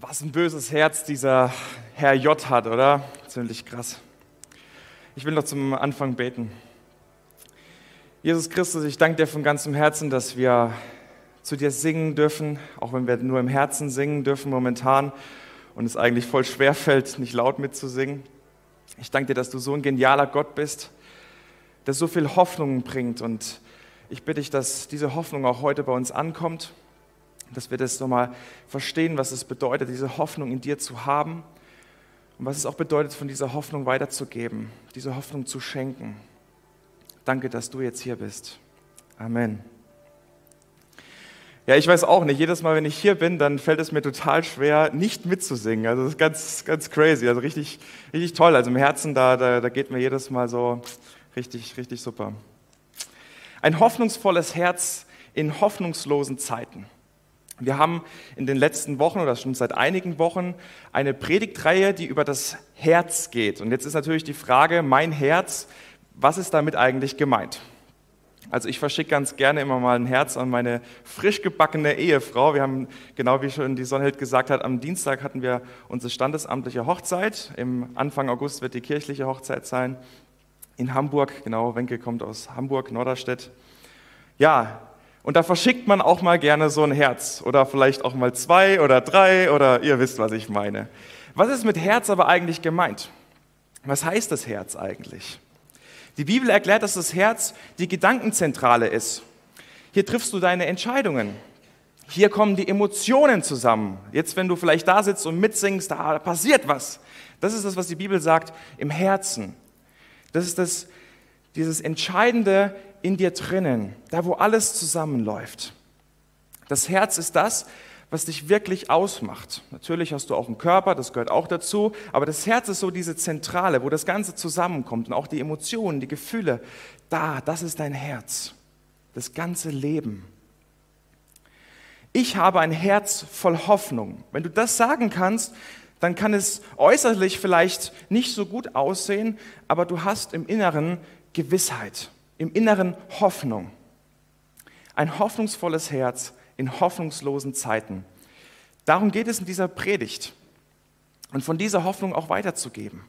Was ein böses Herz dieser Herr J hat, oder? Ziemlich krass. Ich will noch zum Anfang beten. Jesus Christus, ich danke dir von ganzem Herzen, dass wir zu dir singen dürfen, auch wenn wir nur im Herzen singen dürfen momentan und es eigentlich voll schwer fällt, nicht laut mitzusingen. Ich danke dir, dass du so ein genialer Gott bist, der so viel Hoffnung bringt und ich bitte dich, dass diese Hoffnung auch heute bei uns ankommt dass wir das nochmal verstehen, was es bedeutet, diese Hoffnung in dir zu haben und was es auch bedeutet, von dieser Hoffnung weiterzugeben, diese Hoffnung zu schenken. Danke, dass du jetzt hier bist. Amen. Ja, ich weiß auch nicht, jedes Mal, wenn ich hier bin, dann fällt es mir total schwer, nicht mitzusingen. Also das ist ganz, ganz crazy, also richtig, richtig toll. Also im Herzen, da, da, da geht mir jedes Mal so richtig, richtig super. Ein hoffnungsvolles Herz in hoffnungslosen Zeiten. Wir haben in den letzten Wochen oder schon seit einigen Wochen eine Predigtreihe, die über das Herz geht. Und jetzt ist natürlich die Frage, mein Herz, was ist damit eigentlich gemeint? Also ich verschicke ganz gerne immer mal ein Herz an meine frisch gebackene Ehefrau. Wir haben, genau wie schon die Sonnheld gesagt hat, am Dienstag hatten wir unsere standesamtliche Hochzeit. Im Anfang August wird die kirchliche Hochzeit sein. In Hamburg, genau, Wenke kommt aus Hamburg, Norderstedt. Ja, und da verschickt man auch mal gerne so ein Herz oder vielleicht auch mal zwei oder drei oder ihr wisst, was ich meine. Was ist mit Herz aber eigentlich gemeint? Was heißt das Herz eigentlich? Die Bibel erklärt, dass das Herz die Gedankenzentrale ist. Hier triffst du deine Entscheidungen. Hier kommen die Emotionen zusammen. Jetzt, wenn du vielleicht da sitzt und mitsingst, da passiert was. Das ist das, was die Bibel sagt, im Herzen. Das ist das, dieses entscheidende in dir drinnen, da wo alles zusammenläuft. Das Herz ist das, was dich wirklich ausmacht. Natürlich hast du auch einen Körper, das gehört auch dazu, aber das Herz ist so diese Zentrale, wo das Ganze zusammenkommt und auch die Emotionen, die Gefühle. Da, das ist dein Herz, das ganze Leben. Ich habe ein Herz voll Hoffnung. Wenn du das sagen kannst, dann kann es äußerlich vielleicht nicht so gut aussehen, aber du hast im Inneren Gewissheit im Inneren Hoffnung. Ein hoffnungsvolles Herz in hoffnungslosen Zeiten. Darum geht es in dieser Predigt. Und von dieser Hoffnung auch weiterzugeben.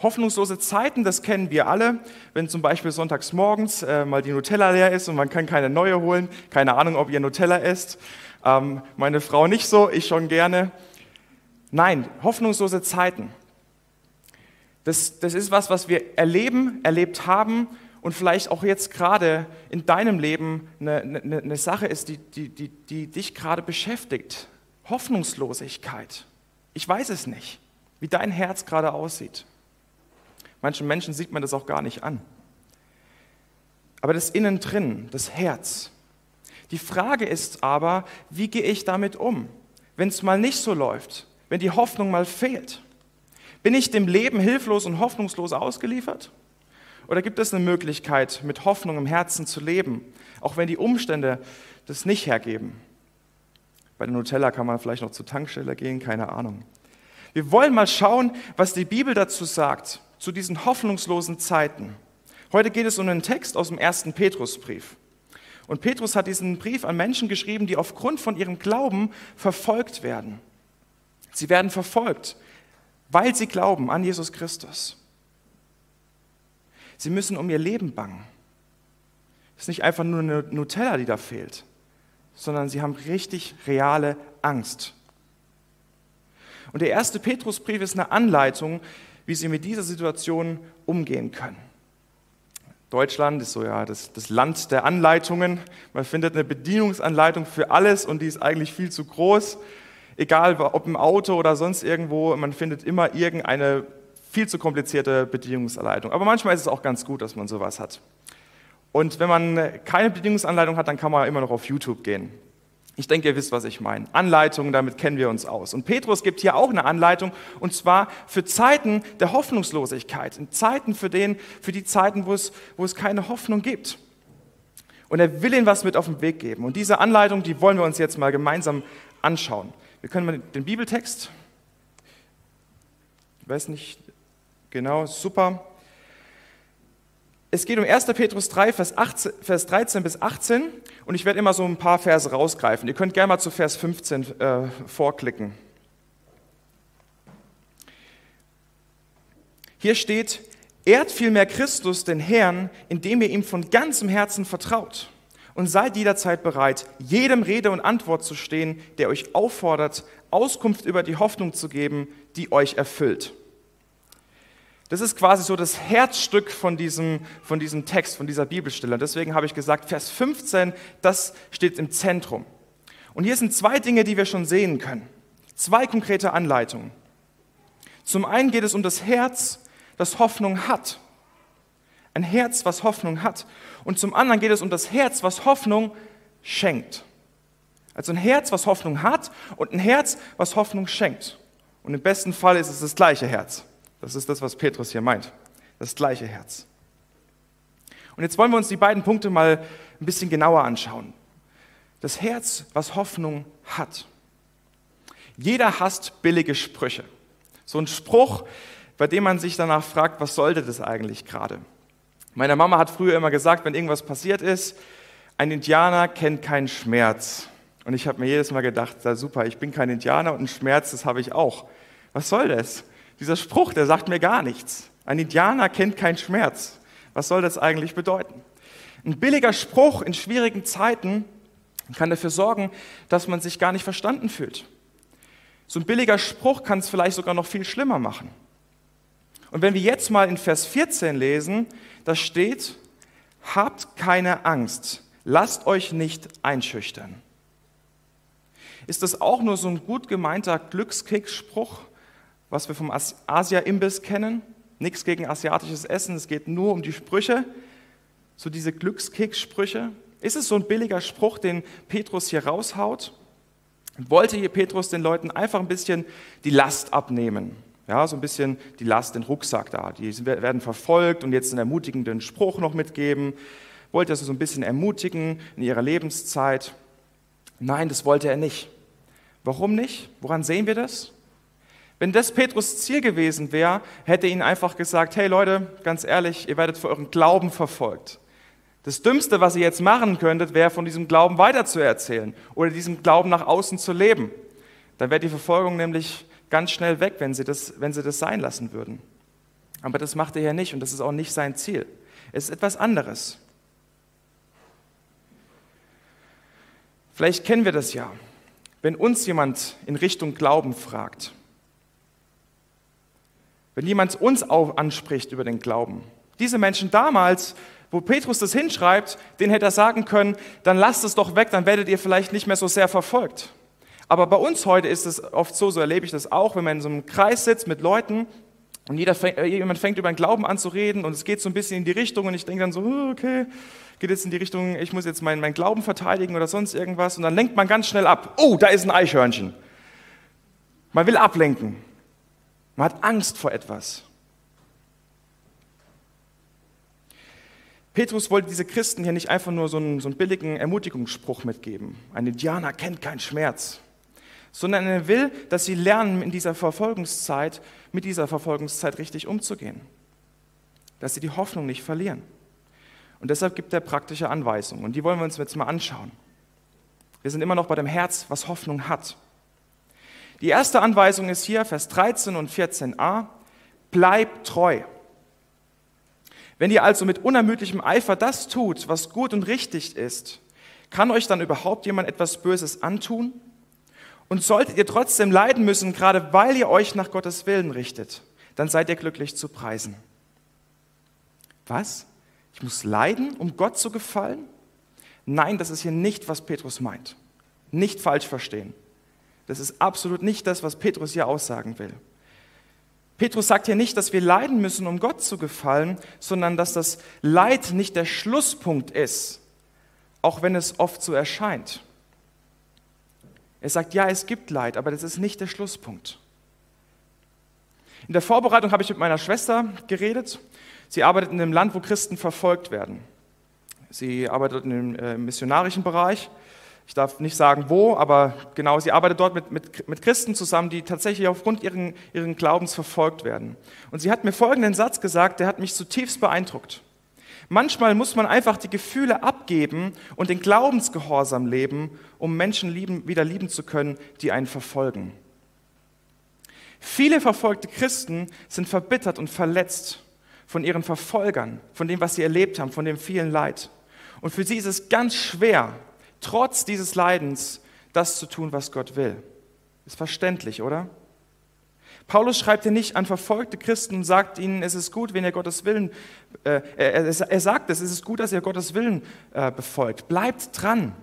Hoffnungslose Zeiten, das kennen wir alle, wenn zum Beispiel sonntags morgens äh, mal die Nutella leer ist und man kann keine neue holen. Keine Ahnung, ob ihr Nutella esst. Ähm, meine Frau nicht so, ich schon gerne. Nein, hoffnungslose Zeiten. Das, das ist was, was wir erleben, erlebt haben und vielleicht auch jetzt gerade in deinem Leben eine, eine, eine Sache ist, die, die, die, die dich gerade beschäftigt. Hoffnungslosigkeit. Ich weiß es nicht, wie dein Herz gerade aussieht. Manchen Menschen sieht man das auch gar nicht an. Aber das Innen drin, das Herz. Die Frage ist aber, wie gehe ich damit um, wenn es mal nicht so läuft, wenn die Hoffnung mal fehlt? Bin ich dem Leben hilflos und hoffnungslos ausgeliefert? Oder gibt es eine Möglichkeit, mit Hoffnung im Herzen zu leben, auch wenn die Umstände das nicht hergeben? Bei der Nutella kann man vielleicht noch zur Tankstelle gehen, keine Ahnung. Wir wollen mal schauen, was die Bibel dazu sagt, zu diesen hoffnungslosen Zeiten. Heute geht es um einen Text aus dem ersten Petrusbrief. Und Petrus hat diesen Brief an Menschen geschrieben, die aufgrund von ihrem Glauben verfolgt werden. Sie werden verfolgt, weil sie glauben an Jesus Christus. Sie müssen um ihr Leben bangen. Es ist nicht einfach nur eine Nutella, die da fehlt, sondern sie haben richtig reale Angst. Und der erste Petrusbrief ist eine Anleitung, wie sie mit dieser Situation umgehen können. Deutschland ist so ja das, das, Land der Anleitungen. Man findet eine Bedienungsanleitung für alles und die ist eigentlich viel zu groß. Egal ob im Auto oder sonst irgendwo, man findet immer irgendeine viel zu komplizierte Bedienungsanleitung. Aber manchmal ist es auch ganz gut, dass man sowas hat. Und wenn man keine Bedienungsanleitung hat, dann kann man immer noch auf YouTube gehen. Ich denke, ihr wisst, was ich meine. Anleitungen, damit kennen wir uns aus. Und Petrus gibt hier auch eine Anleitung, und zwar für Zeiten der Hoffnungslosigkeit, in Zeiten für, den, für die Zeiten, wo es, wo es keine Hoffnung gibt. Und er will ihnen was mit auf den Weg geben. Und diese Anleitung, die wollen wir uns jetzt mal gemeinsam anschauen. Wir können mal den Bibeltext, ich weiß nicht, Genau, super. Es geht um 1. Petrus 3, Vers, 18, Vers 13 bis 18 und ich werde immer so ein paar Verse rausgreifen. Ihr könnt gerne mal zu Vers 15 äh, vorklicken. Hier steht, ehrt vielmehr Christus, den Herrn, indem ihr ihm von ganzem Herzen vertraut und seid jederzeit bereit, jedem Rede und Antwort zu stehen, der euch auffordert, Auskunft über die Hoffnung zu geben, die euch erfüllt. Das ist quasi so das Herzstück von diesem, von diesem Text, von dieser Bibelstelle. Deswegen habe ich gesagt, Vers 15, das steht im Zentrum. Und hier sind zwei Dinge, die wir schon sehen können. Zwei konkrete Anleitungen. Zum einen geht es um das Herz, das Hoffnung hat. Ein Herz, was Hoffnung hat. Und zum anderen geht es um das Herz, was Hoffnung schenkt. Also ein Herz, was Hoffnung hat und ein Herz, was Hoffnung schenkt. Und im besten Fall ist es das gleiche Herz. Das ist das, was Petrus hier meint. Das gleiche Herz. Und jetzt wollen wir uns die beiden Punkte mal ein bisschen genauer anschauen. Das Herz, was Hoffnung hat. Jeder hasst billige Sprüche. So ein Spruch, bei dem man sich danach fragt, was sollte das eigentlich gerade? Meine Mama hat früher immer gesagt, wenn irgendwas passiert ist, ein Indianer kennt keinen Schmerz. Und ich habe mir jedes Mal gedacht, super, ich bin kein Indianer und einen Schmerz, das habe ich auch. Was soll das? Dieser Spruch, der sagt mir gar nichts. Ein Indianer kennt keinen Schmerz. Was soll das eigentlich bedeuten? Ein billiger Spruch in schwierigen Zeiten kann dafür sorgen, dass man sich gar nicht verstanden fühlt. So ein billiger Spruch kann es vielleicht sogar noch viel schlimmer machen. Und wenn wir jetzt mal in Vers 14 lesen, da steht, habt keine Angst, lasst euch nicht einschüchtern. Ist das auch nur so ein gut gemeinter Glückskickspruch? Was wir vom Asia-Imbiss kennen. Nichts gegen asiatisches Essen, es geht nur um die Sprüche, so diese Glückskeks-Sprüche. Ist es so ein billiger Spruch, den Petrus hier raushaut? Wollte hier Petrus den Leuten einfach ein bisschen die Last abnehmen? Ja, so ein bisschen die Last, den Rucksack da. Die werden verfolgt und jetzt einen ermutigenden Spruch noch mitgeben. Wollte er sie so ein bisschen ermutigen in ihrer Lebenszeit? Nein, das wollte er nicht. Warum nicht? Woran sehen wir das? Wenn das Petrus Ziel gewesen wäre, hätte ihnen einfach gesagt, hey Leute, ganz ehrlich, ihr werdet für euren Glauben verfolgt. Das Dümmste, was ihr jetzt machen könntet, wäre von diesem Glauben weiterzuerzählen oder diesen Glauben nach außen zu leben. Dann wäre die Verfolgung nämlich ganz schnell weg, wenn sie, das, wenn sie das sein lassen würden. Aber das macht er ja nicht und das ist auch nicht sein Ziel. Es ist etwas anderes. Vielleicht kennen wir das ja. Wenn uns jemand in Richtung Glauben fragt, wenn jemand uns auch anspricht über den Glauben. Diese Menschen damals, wo Petrus das hinschreibt, den hätte er sagen können, dann lasst es doch weg, dann werdet ihr vielleicht nicht mehr so sehr verfolgt. Aber bei uns heute ist es oft so, so erlebe ich das auch, wenn man in so einem Kreis sitzt mit Leuten und jeder fängt, äh, jemand fängt über den Glauben an zu reden und es geht so ein bisschen in die Richtung und ich denke dann so, okay, geht jetzt in die Richtung, ich muss jetzt meinen, meinen Glauben verteidigen oder sonst irgendwas und dann lenkt man ganz schnell ab. Oh, da ist ein Eichhörnchen. Man will ablenken. Man hat Angst vor etwas. Petrus wollte diese Christen hier nicht einfach nur so einen, so einen billigen Ermutigungsspruch mitgeben. Ein Indianer kennt keinen Schmerz. Sondern er will, dass sie lernen, in dieser Verfolgungszeit, mit dieser Verfolgungszeit richtig umzugehen. Dass sie die Hoffnung nicht verlieren. Und deshalb gibt er praktische Anweisungen. Und die wollen wir uns jetzt mal anschauen. Wir sind immer noch bei dem Herz, was Hoffnung hat. Die erste Anweisung ist hier, Vers 13 und 14a, bleib treu. Wenn ihr also mit unermüdlichem Eifer das tut, was gut und richtig ist, kann euch dann überhaupt jemand etwas Böses antun? Und solltet ihr trotzdem leiden müssen, gerade weil ihr euch nach Gottes Willen richtet, dann seid ihr glücklich zu preisen. Was? Ich muss leiden, um Gott zu gefallen? Nein, das ist hier nicht, was Petrus meint. Nicht falsch verstehen. Das ist absolut nicht das, was Petrus hier aussagen will. Petrus sagt hier nicht, dass wir leiden müssen, um Gott zu gefallen, sondern dass das Leid nicht der Schlusspunkt ist, auch wenn es oft so erscheint. Er sagt, ja, es gibt Leid, aber das ist nicht der Schlusspunkt. In der Vorbereitung habe ich mit meiner Schwester geredet. Sie arbeitet in einem Land, wo Christen verfolgt werden. Sie arbeitet im äh, missionarischen Bereich ich darf nicht sagen wo, aber genau, sie arbeitet dort mit, mit, mit Christen zusammen, die tatsächlich aufgrund ihren, ihren Glaubens verfolgt werden. Und sie hat mir folgenden Satz gesagt, der hat mich zutiefst beeindruckt. Manchmal muss man einfach die Gefühle abgeben und den Glaubensgehorsam leben, um Menschen lieben, wieder lieben zu können, die einen verfolgen. Viele verfolgte Christen sind verbittert und verletzt von ihren Verfolgern, von dem, was sie erlebt haben, von dem vielen Leid. Und für sie ist es ganz schwer, trotz dieses Leidens das zu tun, was Gott will. Ist verständlich, oder? Paulus schreibt hier nicht an verfolgte Christen und sagt ihnen, es ist gut, wenn ihr Gottes Willen, äh, er, er, sagt es, es ist gut, dass ihr Gottes Willen äh, befolgt. Bleibt dran.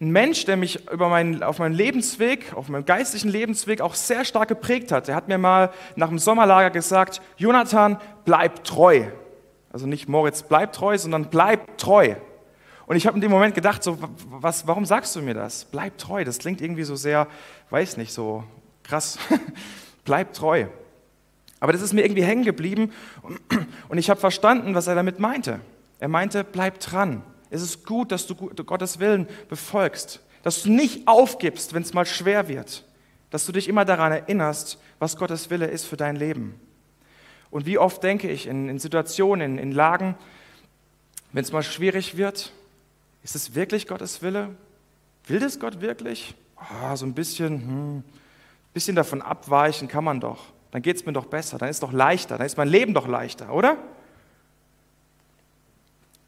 Ein Mensch, der mich über meinen, auf meinem Lebensweg, auf meinem geistlichen Lebensweg auch sehr stark geprägt hat, der hat mir mal nach dem Sommerlager gesagt, Jonathan, bleib treu. Also nicht Moritz, bleib treu, sondern bleib treu. Und ich habe in dem Moment gedacht, so, was, warum sagst du mir das? Bleib treu, das klingt irgendwie so sehr, weiß nicht, so krass. bleib treu. Aber das ist mir irgendwie hängen geblieben und ich habe verstanden, was er damit meinte. Er meinte, bleib dran. Es ist gut, dass du Gottes Willen befolgst, dass du nicht aufgibst, wenn es mal schwer wird, dass du dich immer daran erinnerst, was Gottes Wille ist für dein Leben. Und wie oft denke ich in, in Situationen, in, in Lagen, wenn es mal schwierig wird, ist es wirklich Gottes Wille? Will das Gott wirklich? Oh, so ein bisschen, hm, bisschen davon abweichen kann man doch. Dann geht es mir doch besser, dann ist es doch leichter, dann ist mein Leben doch leichter, oder?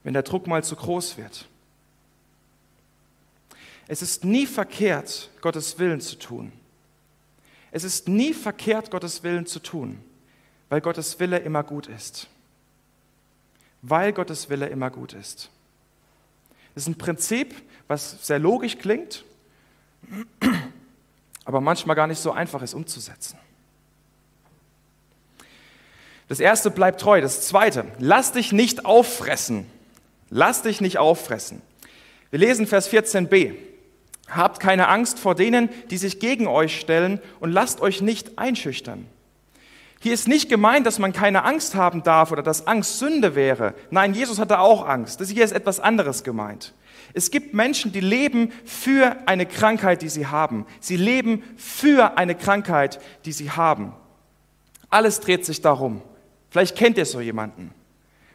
Wenn der Druck mal zu groß wird. Es ist nie verkehrt, Gottes Willen zu tun. Es ist nie verkehrt, Gottes Willen zu tun, weil Gottes Wille immer gut ist. Weil Gottes Wille immer gut ist. Das ist ein Prinzip, was sehr logisch klingt, aber manchmal gar nicht so einfach ist umzusetzen. Das erste bleibt treu. Das zweite, lass dich nicht auffressen. Lass dich nicht auffressen. Wir lesen Vers 14b. Habt keine Angst vor denen, die sich gegen euch stellen und lasst euch nicht einschüchtern. Hier ist nicht gemeint, dass man keine Angst haben darf oder dass Angst Sünde wäre. Nein, Jesus hatte auch Angst. Das hier ist etwas anderes gemeint. Es gibt Menschen, die leben für eine Krankheit, die sie haben. Sie leben für eine Krankheit, die sie haben. Alles dreht sich darum. Vielleicht kennt ihr so jemanden.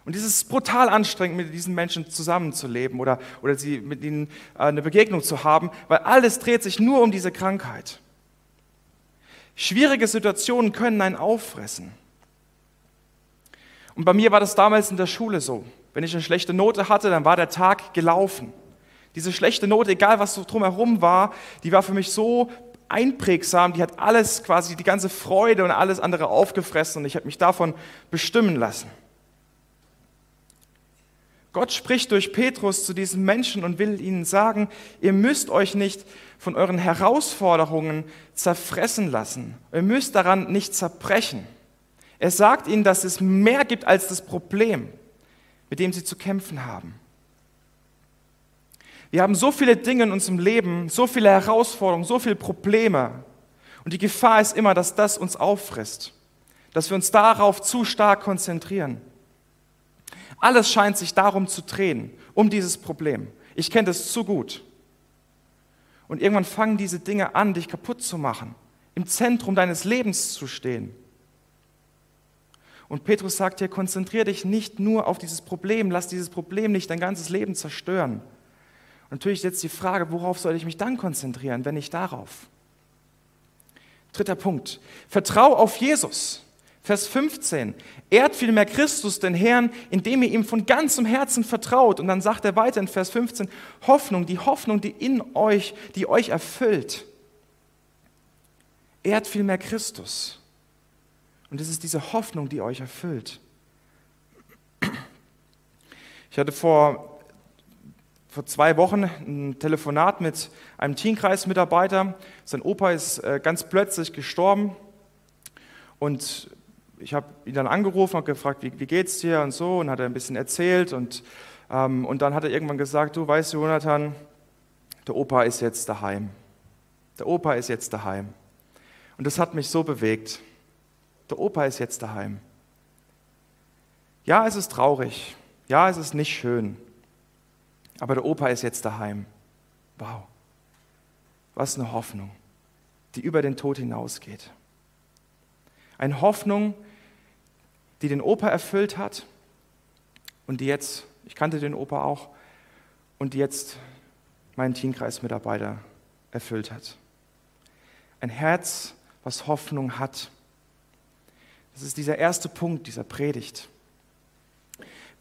Und es ist brutal anstrengend, mit diesen Menschen zusammenzuleben oder, oder sie, mit ihnen äh, eine Begegnung zu haben, weil alles dreht sich nur um diese Krankheit. Schwierige Situationen können einen auffressen. Und bei mir war das damals in der Schule so. Wenn ich eine schlechte Note hatte, dann war der Tag gelaufen. Diese schlechte Note, egal was so drumherum war, die war für mich so einprägsam, die hat alles quasi, die ganze Freude und alles andere aufgefressen und ich habe mich davon bestimmen lassen. Gott spricht durch Petrus zu diesen Menschen und will ihnen sagen, ihr müsst euch nicht von euren Herausforderungen zerfressen lassen. Ihr müsst daran nicht zerbrechen. Er sagt ihnen, dass es mehr gibt als das Problem, mit dem sie zu kämpfen haben. Wir haben so viele Dinge in unserem Leben, so viele Herausforderungen, so viele Probleme. Und die Gefahr ist immer, dass das uns auffrisst, dass wir uns darauf zu stark konzentrieren. Alles scheint sich darum zu drehen, um dieses Problem. Ich kenne das zu gut. Und irgendwann fangen diese Dinge an, dich kaputt zu machen, im Zentrum deines Lebens zu stehen. Und Petrus sagt hier, konzentriere dich nicht nur auf dieses Problem, lass dieses Problem nicht dein ganzes Leben zerstören. Und natürlich jetzt die Frage, worauf soll ich mich dann konzentrieren, wenn nicht darauf? Dritter Punkt. Vertrau auf Jesus. Vers 15. Ehrt vielmehr Christus, den Herrn, indem ihr ihm von ganzem Herzen vertraut. Und dann sagt er weiter in Vers 15, Hoffnung, die Hoffnung, die in euch, die euch erfüllt. Ehrt vielmehr Christus. Und es ist diese Hoffnung, die euch erfüllt. Ich hatte vor, vor zwei Wochen ein Telefonat mit einem Teamkreismitarbeiter. Sein Opa ist äh, ganz plötzlich gestorben. Und ich habe ihn dann angerufen und gefragt, wie, wie geht's dir und so, und hat er ein bisschen erzählt. Und, ähm, und dann hat er irgendwann gesagt, du weißt, Jonathan, der Opa ist jetzt daheim. Der Opa ist jetzt daheim. Und das hat mich so bewegt. Der Opa ist jetzt daheim. Ja, es ist traurig. Ja, es ist nicht schön. Aber der Opa ist jetzt daheim. Wow. Was eine Hoffnung, die über den Tod hinausgeht. Eine Hoffnung, die den Opa erfüllt hat und die jetzt, ich kannte den Opa auch, und die jetzt meinen Teamkreismitarbeiter erfüllt hat. Ein Herz, was Hoffnung hat. Das ist dieser erste Punkt dieser Predigt.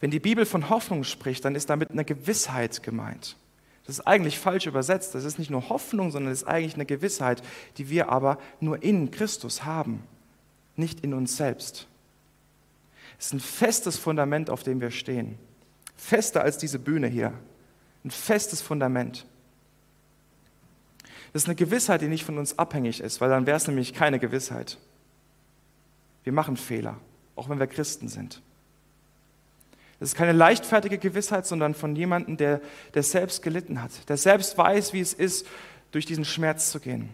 Wenn die Bibel von Hoffnung spricht, dann ist damit eine Gewissheit gemeint. Das ist eigentlich falsch übersetzt. Das ist nicht nur Hoffnung, sondern es ist eigentlich eine Gewissheit, die wir aber nur in Christus haben, nicht in uns selbst. Es ist ein festes Fundament, auf dem wir stehen. Fester als diese Bühne hier. Ein festes Fundament. Das ist eine Gewissheit, die nicht von uns abhängig ist, weil dann wäre es nämlich keine Gewissheit. Wir machen Fehler, auch wenn wir Christen sind. Das ist keine leichtfertige Gewissheit, sondern von jemandem, der, der selbst gelitten hat, der selbst weiß, wie es ist, durch diesen Schmerz zu gehen.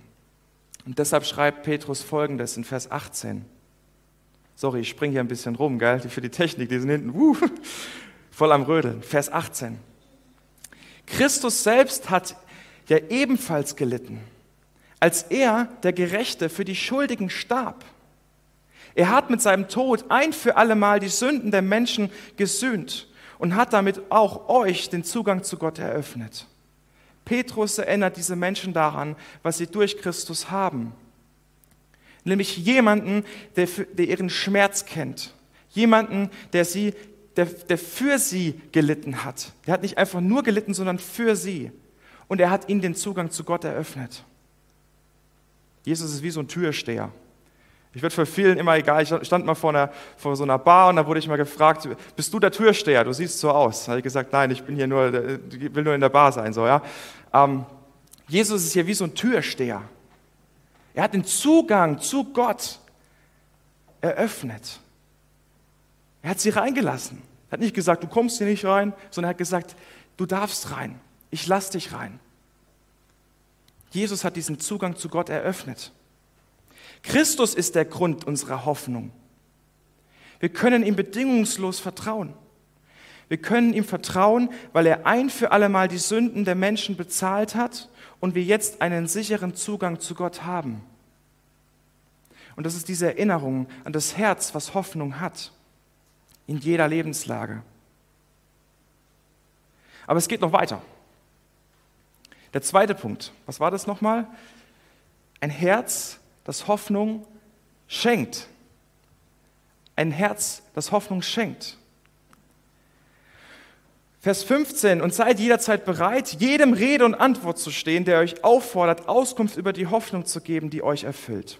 Und deshalb schreibt Petrus folgendes in Vers 18. Sorry, ich springe hier ein bisschen rum, gell? Für die Technik, die sind hinten uh, voll am Rödeln. Vers 18. Christus selbst hat ja ebenfalls gelitten, als er, der Gerechte, für die Schuldigen starb. Er hat mit seinem Tod ein für allemal die Sünden der Menschen gesühnt und hat damit auch euch den Zugang zu Gott eröffnet. Petrus erinnert diese Menschen daran, was sie durch Christus haben. Nämlich jemanden, der, der ihren Schmerz kennt. Jemanden, der, sie, der, der für sie gelitten hat. Der hat nicht einfach nur gelitten, sondern für sie. Und er hat ihnen den Zugang zu Gott eröffnet. Jesus ist wie so ein Türsteher. Ich werde für vielen immer egal. Ich stand mal vor, einer, vor so einer Bar und da wurde ich mal gefragt, bist du der Türsteher? Du siehst so aus. Da habe ich gesagt, nein, ich bin hier nur, will nur in der Bar sein. So, ja? Ähm, Jesus ist hier wie so ein Türsteher. Er hat den Zugang zu Gott eröffnet. Er hat sie reingelassen. Er hat nicht gesagt, du kommst hier nicht rein, sondern er hat gesagt, du darfst rein. Ich lass dich rein. Jesus hat diesen Zugang zu Gott eröffnet. Christus ist der Grund unserer Hoffnung. Wir können ihm bedingungslos vertrauen. Wir können ihm vertrauen, weil er ein für allemal die Sünden der Menschen bezahlt hat und wir jetzt einen sicheren Zugang zu Gott haben. Und das ist diese Erinnerung an das Herz, was Hoffnung hat, in jeder Lebenslage. Aber es geht noch weiter. Der zweite Punkt, was war das nochmal? Ein Herz, das Hoffnung schenkt. Ein Herz, das Hoffnung schenkt. Vers 15, und seid jederzeit bereit, jedem Rede und Antwort zu stehen, der euch auffordert, Auskunft über die Hoffnung zu geben, die euch erfüllt.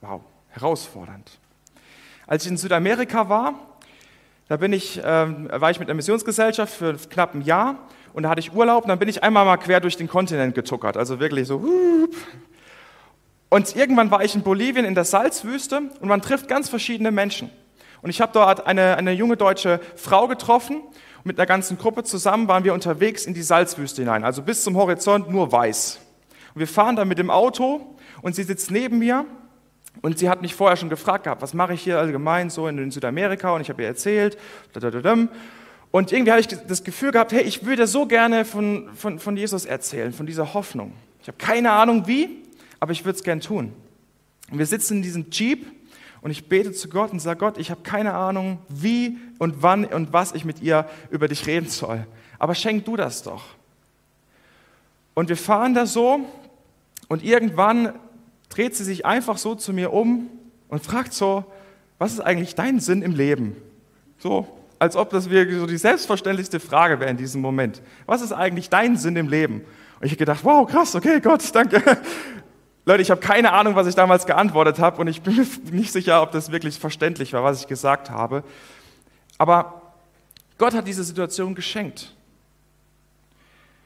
Wow, herausfordernd. Als ich in Südamerika war, da bin ich, äh, war ich mit einer Missionsgesellschaft für knapp ein Jahr und da hatte ich Urlaub und dann bin ich einmal mal quer durch den Kontinent getuckert, also wirklich so. Und irgendwann war ich in Bolivien in der Salzwüste und man trifft ganz verschiedene Menschen. Und ich habe dort eine, eine junge deutsche Frau getroffen und mit einer ganzen Gruppe zusammen waren wir unterwegs in die Salzwüste hinein, also bis zum Horizont nur weiß. Und wir fahren dann mit dem Auto und sie sitzt neben mir und sie hat mich vorher schon gefragt gehabt, was mache ich hier allgemein so in Südamerika und ich habe ihr erzählt. Und irgendwie habe ich das Gefühl gehabt, hey, ich würde so gerne von, von, von Jesus erzählen, von dieser Hoffnung. Ich habe keine Ahnung wie, aber ich würde es gern tun. Und wir sitzen in diesem Jeep und ich bete zu Gott und sage, Gott, ich habe keine Ahnung, wie und wann und was ich mit ihr über dich reden soll. Aber schenk du das doch. Und wir fahren da so und irgendwann dreht sie sich einfach so zu mir um und fragt so, was ist eigentlich dein Sinn im Leben? So, als ob das wirklich so die selbstverständlichste Frage wäre in diesem Moment. Was ist eigentlich dein Sinn im Leben? Und ich habe gedacht, wow, krass, okay, Gott, danke. Leute, ich habe keine Ahnung, was ich damals geantwortet habe und ich bin mir nicht sicher, ob das wirklich verständlich war, was ich gesagt habe. Aber Gott hat diese Situation geschenkt.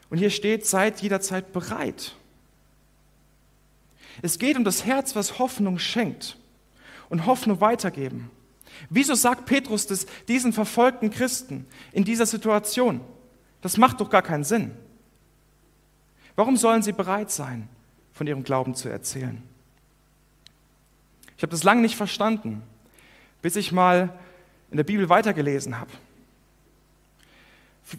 Und hier steht, seid jederzeit bereit. Es geht um das Herz, was Hoffnung schenkt und Hoffnung weitergeben. Wieso sagt Petrus das diesen verfolgten Christen in dieser Situation? Das macht doch gar keinen Sinn. Warum sollen sie bereit sein, von ihrem Glauben zu erzählen? Ich habe das lange nicht verstanden, bis ich mal in der Bibel weitergelesen habe.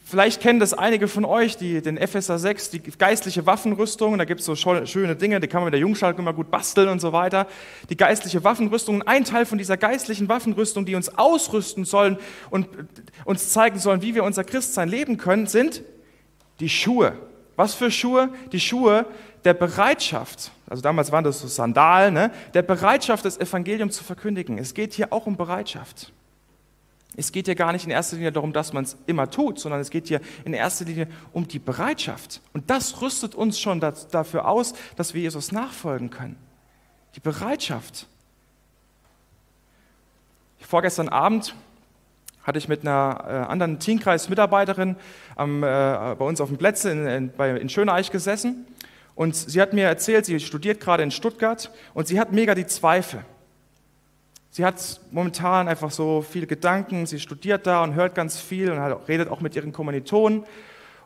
Vielleicht kennen das einige von euch, die, den Epheser 6, die geistliche Waffenrüstung. Da gibt es so schöne Dinge, die kann man mit der Jungschalk immer gut basteln und so weiter. Die geistliche Waffenrüstung. Und ein Teil von dieser geistlichen Waffenrüstung, die uns ausrüsten sollen und uns zeigen sollen, wie wir unser Christsein leben können, sind die Schuhe. Was für Schuhe? Die Schuhe der Bereitschaft. Also damals waren das so Sandalen, ne? der Bereitschaft, das Evangelium zu verkündigen. Es geht hier auch um Bereitschaft. Es geht hier gar nicht in erster Linie darum, dass man es immer tut, sondern es geht hier in erster Linie um die Bereitschaft. Und das rüstet uns schon dafür aus, dass wir Jesus nachfolgen können. Die Bereitschaft. Vorgestern Abend hatte ich mit einer äh, anderen Teamkreis-Mitarbeiterin ähm, äh, bei uns auf dem Plätze in, Schöneich gesessen. Und sie hat mir erzählt, sie studiert gerade in Stuttgart und sie hat mega die Zweifel. Sie hat momentan einfach so viele Gedanken, sie studiert da und hört ganz viel und redet auch mit ihren Kommilitonen.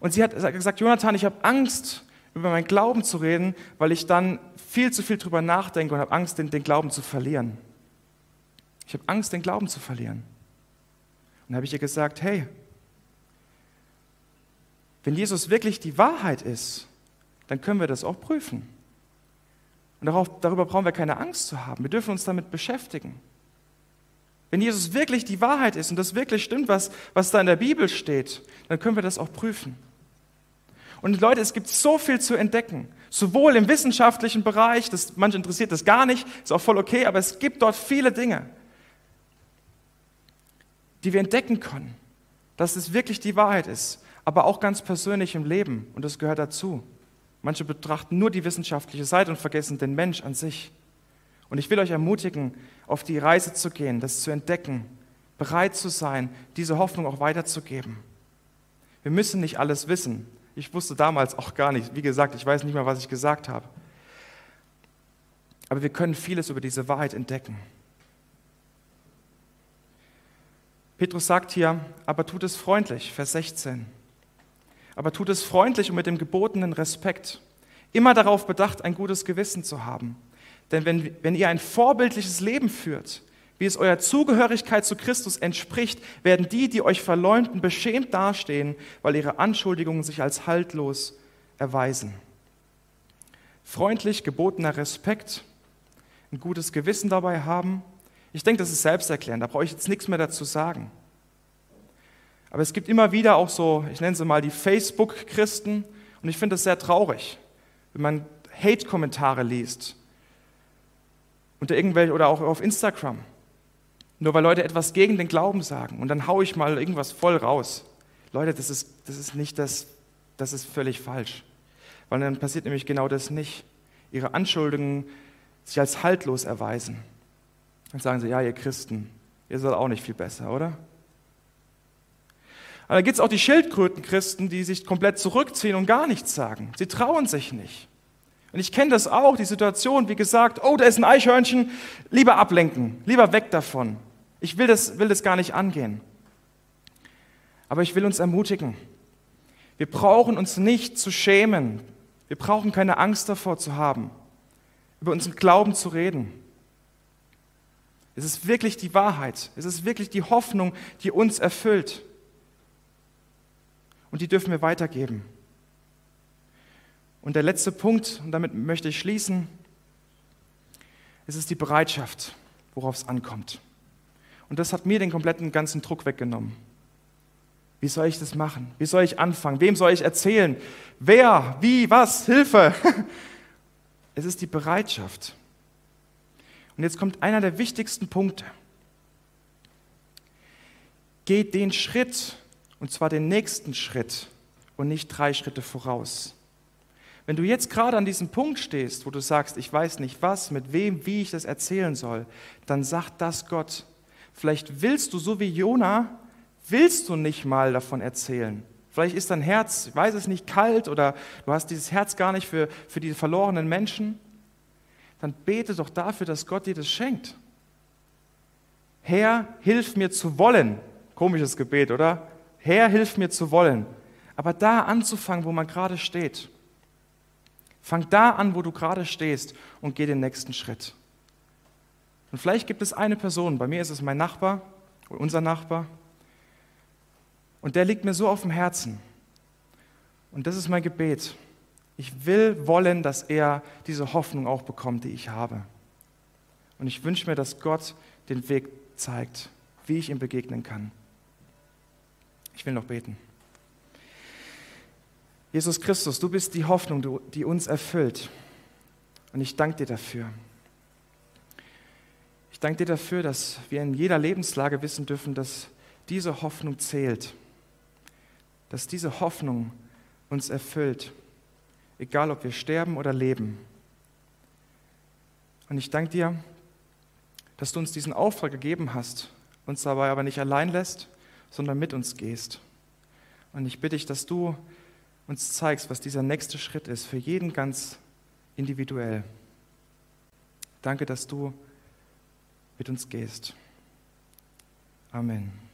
Und sie hat gesagt, Jonathan, ich habe Angst, über meinen Glauben zu reden, weil ich dann viel zu viel drüber nachdenke und habe Angst, den, den Glauben zu verlieren. Ich habe Angst, den Glauben zu verlieren. Und habe ich ihr gesagt, hey, wenn Jesus wirklich die Wahrheit ist, dann können wir das auch prüfen. Und darauf, darüber brauchen wir keine Angst zu haben. Wir dürfen uns damit beschäftigen. Wenn Jesus wirklich die Wahrheit ist und das wirklich stimmt, was, was da in der Bibel steht, dann können wir das auch prüfen. Und Leute, es gibt so viel zu entdecken, sowohl im wissenschaftlichen Bereich, das manche interessiert das gar nicht, ist auch voll okay, aber es gibt dort viele Dinge, die wir entdecken können, dass es wirklich die Wahrheit ist, aber auch ganz persönlich im Leben und das gehört dazu. Manche betrachten nur die wissenschaftliche Seite und vergessen den Mensch an sich. Und ich will euch ermutigen, auf die Reise zu gehen, das zu entdecken, bereit zu sein, diese Hoffnung auch weiterzugeben. Wir müssen nicht alles wissen. Ich wusste damals auch gar nicht. Wie gesagt, ich weiß nicht mehr, was ich gesagt habe. Aber wir können vieles über diese Wahrheit entdecken. Petrus sagt hier, aber tut es freundlich, Vers 16. Aber tut es freundlich und mit dem gebotenen Respekt. Immer darauf bedacht, ein gutes Gewissen zu haben. Denn wenn, wenn ihr ein vorbildliches Leben führt, wie es eurer Zugehörigkeit zu Christus entspricht, werden die, die euch verleumden, beschämt dastehen, weil ihre Anschuldigungen sich als haltlos erweisen. Freundlich gebotener Respekt, ein gutes Gewissen dabei haben, ich denke, das ist selbsterklärend, da brauche ich jetzt nichts mehr dazu sagen. Aber es gibt immer wieder auch so, ich nenne sie mal die Facebook-Christen, und ich finde es sehr traurig, wenn man Hate-Kommentare liest unter irgendwelche oder auch auf Instagram, nur weil Leute etwas gegen den Glauben sagen und dann haue ich mal irgendwas voll raus. Leute, das ist, das ist nicht das, das ist völlig falsch, weil dann passiert nämlich genau das nicht. Ihre Anschuldigungen sich als haltlos erweisen. Dann sagen sie, ja, ihr Christen, ihr seid auch nicht viel besser, oder? Aber dann gibt es auch die Schildkrötenchristen, die sich komplett zurückziehen und gar nichts sagen. Sie trauen sich nicht. Und ich kenne das auch, die Situation, wie gesagt, oh, da ist ein Eichhörnchen, lieber ablenken, lieber weg davon. Ich will das, will das gar nicht angehen. Aber ich will uns ermutigen. Wir brauchen uns nicht zu schämen. Wir brauchen keine Angst davor zu haben, über unseren Glauben zu reden. Es ist wirklich die Wahrheit. Es ist wirklich die Hoffnung, die uns erfüllt. Und die dürfen wir weitergeben. Und der letzte Punkt, und damit möchte ich schließen, es ist die Bereitschaft, worauf es ankommt. Und das hat mir den kompletten ganzen Druck weggenommen. Wie soll ich das machen? Wie soll ich anfangen? Wem soll ich erzählen? Wer? Wie? Was? Hilfe! Es ist die Bereitschaft. Und jetzt kommt einer der wichtigsten Punkte. Geht den Schritt, und zwar den nächsten Schritt und nicht drei Schritte voraus. Wenn du jetzt gerade an diesem Punkt stehst, wo du sagst, ich weiß nicht was, mit wem, wie ich das erzählen soll, dann sagt das Gott. Vielleicht willst du, so wie Jona, willst du nicht mal davon erzählen. Vielleicht ist dein Herz, ich weiß es nicht, kalt oder du hast dieses Herz gar nicht für, für die verlorenen Menschen dann bete doch dafür, dass Gott dir das schenkt. Herr, hilf mir zu wollen. Komisches Gebet, oder? Herr, hilf mir zu wollen. Aber da anzufangen, wo man gerade steht. Fang da an, wo du gerade stehst und geh den nächsten Schritt. Und vielleicht gibt es eine Person, bei mir ist es mein Nachbar, unser Nachbar, und der liegt mir so auf dem Herzen. Und das ist mein Gebet. Ich will wollen, dass er diese Hoffnung auch bekommt, die ich habe. Und ich wünsche mir, dass Gott den Weg zeigt, wie ich ihm begegnen kann. Ich will noch beten. Jesus Christus, du bist die Hoffnung, die uns erfüllt. Und ich danke dir dafür. Ich danke dir dafür, dass wir in jeder Lebenslage wissen dürfen, dass diese Hoffnung zählt, dass diese Hoffnung uns erfüllt, egal ob wir sterben oder leben. Und ich danke dir, dass du uns diesen Auftrag gegeben hast, uns dabei aber nicht allein lässt, sondern mit uns gehst. Und ich bitte dich, dass du uns zeigst, was dieser nächste Schritt ist, für jeden ganz individuell. Danke, dass du mit uns gehst. Amen.